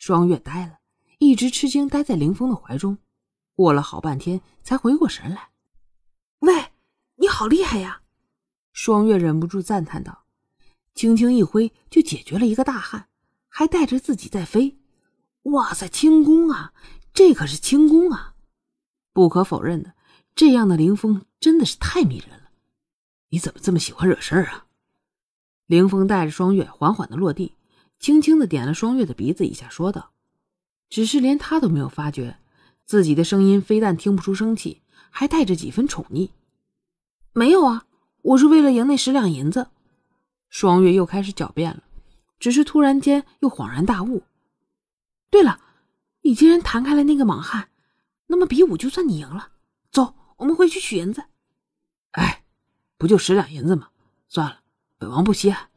双月呆了，一直吃惊，呆在林峰的怀中。过了好半天，才回过神来。喂，你好厉害呀！双月忍不住赞叹道：“轻轻一挥，就解决了一个大汉，还带着自己在飞。哇塞，轻功啊！这可是轻功啊！不可否认的，这样的凌风真的是太迷人了。你怎么这么喜欢惹事儿啊？”凌风带着双月缓缓的落地，轻轻的点了双月的鼻子一下，说道：“只是连他都没有发觉，自己的声音非但听不出生气，还带着几分宠溺。没有啊。”我是为了赢那十两银子，双月又开始狡辩了，只是突然间又恍然大悟。对了，你既然弹开了那个莽汉，那么比武就算你赢了。走，我们回去取银子。哎，不就十两银子吗？算了，本王不稀罕。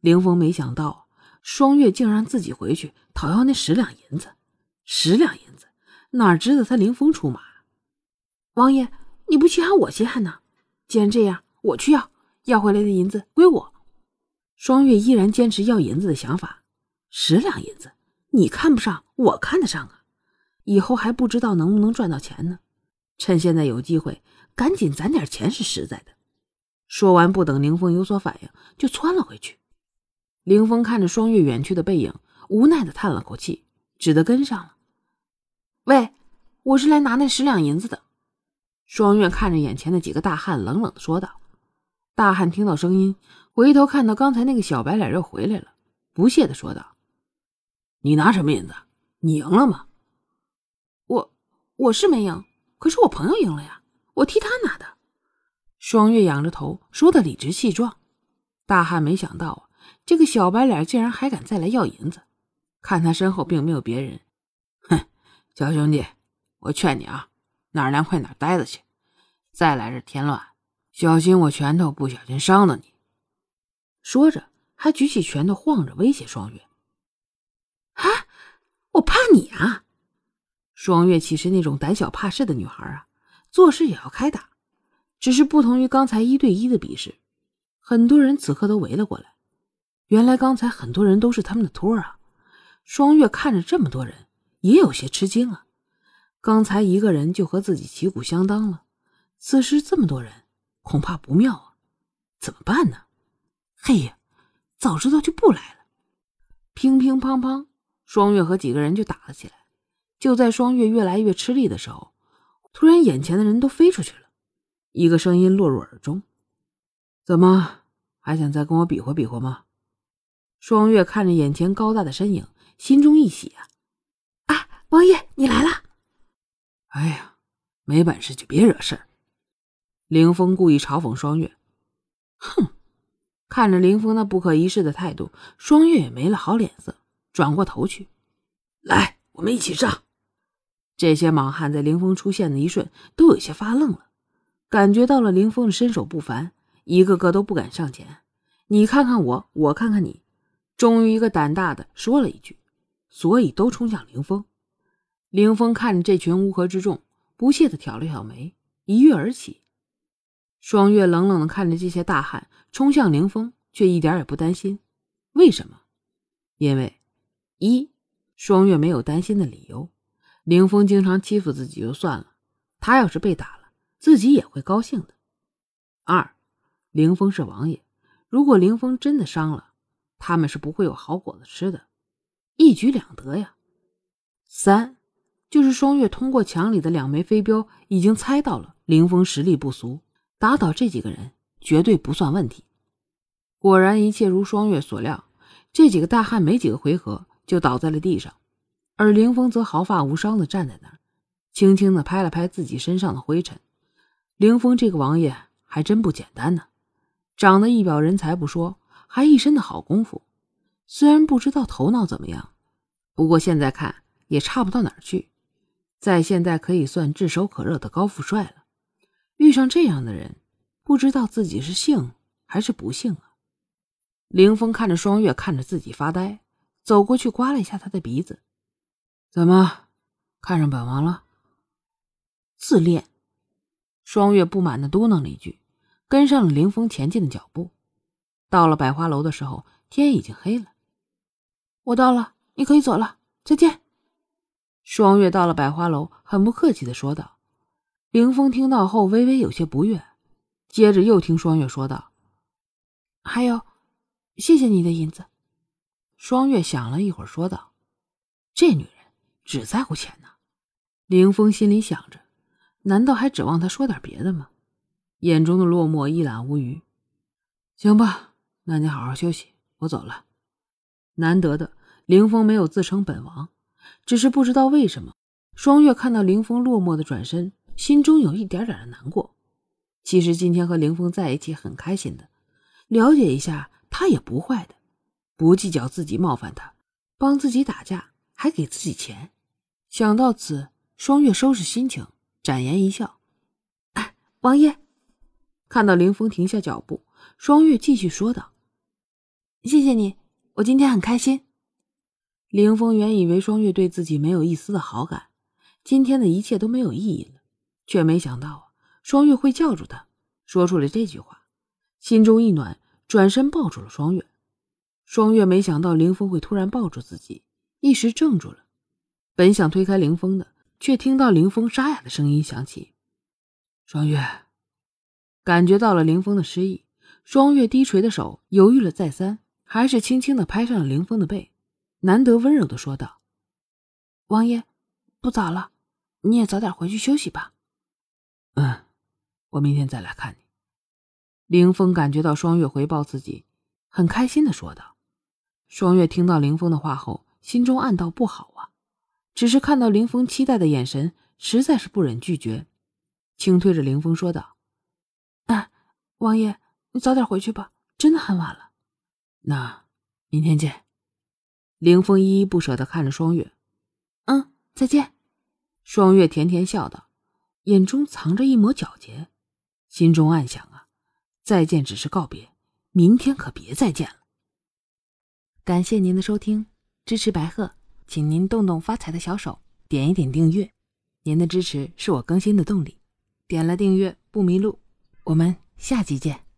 凌风没想到双月竟让自己回去讨要那十两银子，十两银子哪值得他凌风出马？王爷，你不稀罕我稀罕呢？既然这样。我去要，要回来的银子归我。双月依然坚持要银子的想法，十两银子，你看不上，我看得上啊！以后还不知道能不能赚到钱呢。趁现在有机会，赶紧攒点钱是实在的。说完，不等凌风有所反应，就窜了回去。凌风看着双月远去的背影，无奈的叹了口气，只得跟上了。喂，我是来拿那十两银子的。双月看着眼前的几个大汉，冷冷的说道。大汉听到声音，回头看到刚才那个小白脸又回来了，不屑的说道：“你拿什么银子？你赢了吗？”“我我是没赢，可是我朋友赢了呀，我替他拿的。”双月仰着头说的理直气壮。大汉没想到啊这个小白脸竟然还敢再来要银子，看他身后并没有别人，哼，小兄弟，我劝你啊，哪凉快哪儿待着去，再来这添乱。小心我拳头不小心伤了你！说着，还举起拳头晃着，威胁双月。啊，我怕你啊！双月岂是那种胆小怕事的女孩啊？做事也要开打，只是不同于刚才一对一的比试，很多人此刻都围了过来。原来刚才很多人都是他们的托儿啊！双月看着这么多人，也有些吃惊啊。刚才一个人就和自己旗鼓相当了，此时这么多人。恐怕不妙啊，怎么办呢？嘿呀，早知道就不来了。乒乒乓乓，双月和几个人就打了起来。就在双月越来越吃力的时候，突然眼前的人都飞出去了。一个声音落入耳中：“怎么还想再跟我比划比划吗？”双月看着眼前高大的身影，心中一喜啊！啊，王爷你来了！哎呀，没本事就别惹事儿。凌风故意嘲讽双月：“哼！”看着凌风那不可一世的态度，双月也没了好脸色，转过头去：“来，我们一起上。”这些莽汉在凌风出现的一瞬都有些发愣了，感觉到了凌风的身手不凡，一个个都不敢上前。你看看我，我看看你，终于一个胆大的说了一句，所以都冲向凌风。凌风看着这群乌合之众，不屑的挑了挑眉，一跃而起。双月冷冷的看着这些大汉冲向凌风，却一点也不担心。为什么？因为一，双月没有担心的理由。凌风经常欺负自己就算了，他要是被打了，自己也会高兴的。二，凌风是王爷，如果凌风真的伤了，他们是不会有好果子吃的，一举两得呀。三，就是双月通过墙里的两枚飞镖，已经猜到了凌风实力不俗。打倒这几个人绝对不算问题。果然，一切如双月所料，这几个大汉没几个回合就倒在了地上，而凌风则毫发无伤地站在那儿，轻轻地拍了拍自己身上的灰尘。凌风这个王爷还真不简单呢，长得一表人才不说，还一身的好功夫。虽然不知道头脑怎么样，不过现在看也差不到哪儿去，在现在可以算炙手可热的高富帅了。遇上这样的人，不知道自己是幸还是不幸啊！凌风看着双月，看着自己发呆，走过去刮了一下他的鼻子：“怎么，看上本王了？”自恋。双月不满的嘟囔了一句，跟上了凌风前进的脚步。到了百花楼的时候，天已经黑了。我到了，你可以走了，再见。双月到了百花楼，很不客气的说道。凌风听到后微微有些不悦，接着又听双月说道：“还有，谢谢你的银子。”双月想了一会儿，说道：“这女人只在乎钱呢。”凌风心里想着，难道还指望她说点别的吗？眼中的落寞一览无余。行吧，那你好好休息，我走了。难得的，凌风没有自称本王，只是不知道为什么，双月看到凌风落寞的转身。心中有一点点的难过。其实今天和凌风在一起很开心的，了解一下他也不坏的，不计较自己冒犯他，帮自己打架，还给自己钱。想到此，双月收拾心情，展颜一笑：“哎，王爷。”看到凌风停下脚步，双月继续说道：“谢谢你，我今天很开心。”凌风原以为双月对自己没有一丝的好感，今天的一切都没有意义了。却没想到啊，双月会叫住他，说出了这句话，心中一暖，转身抱住了双月。双月没想到凌风会突然抱住自己，一时怔住了，本想推开凌风的，却听到凌风沙哑的声音响起：“双月。”感觉到了凌风的失意，双月低垂的手犹豫了再三，还是轻轻的拍上了凌风的背，难得温柔的说道：“王爷，不早了，你也早点回去休息吧。”嗯，我明天再来看你。凌风感觉到双月回报自己，很开心的说道。双月听到凌风的话后，心中暗道不好啊，只是看到凌风期待的眼神，实在是不忍拒绝，轻推着凌风说道：“哎，王爷，你早点回去吧，真的很晚了。”那明天见。凌风依依不舍的看着双月，嗯，再见。双月甜甜笑道。眼中藏着一抹皎洁，心中暗想啊，再见只是告别，明天可别再见了。感谢您的收听，支持白鹤，请您动动发财的小手，点一点订阅，您的支持是我更新的动力。点了订阅不迷路，我们下集见。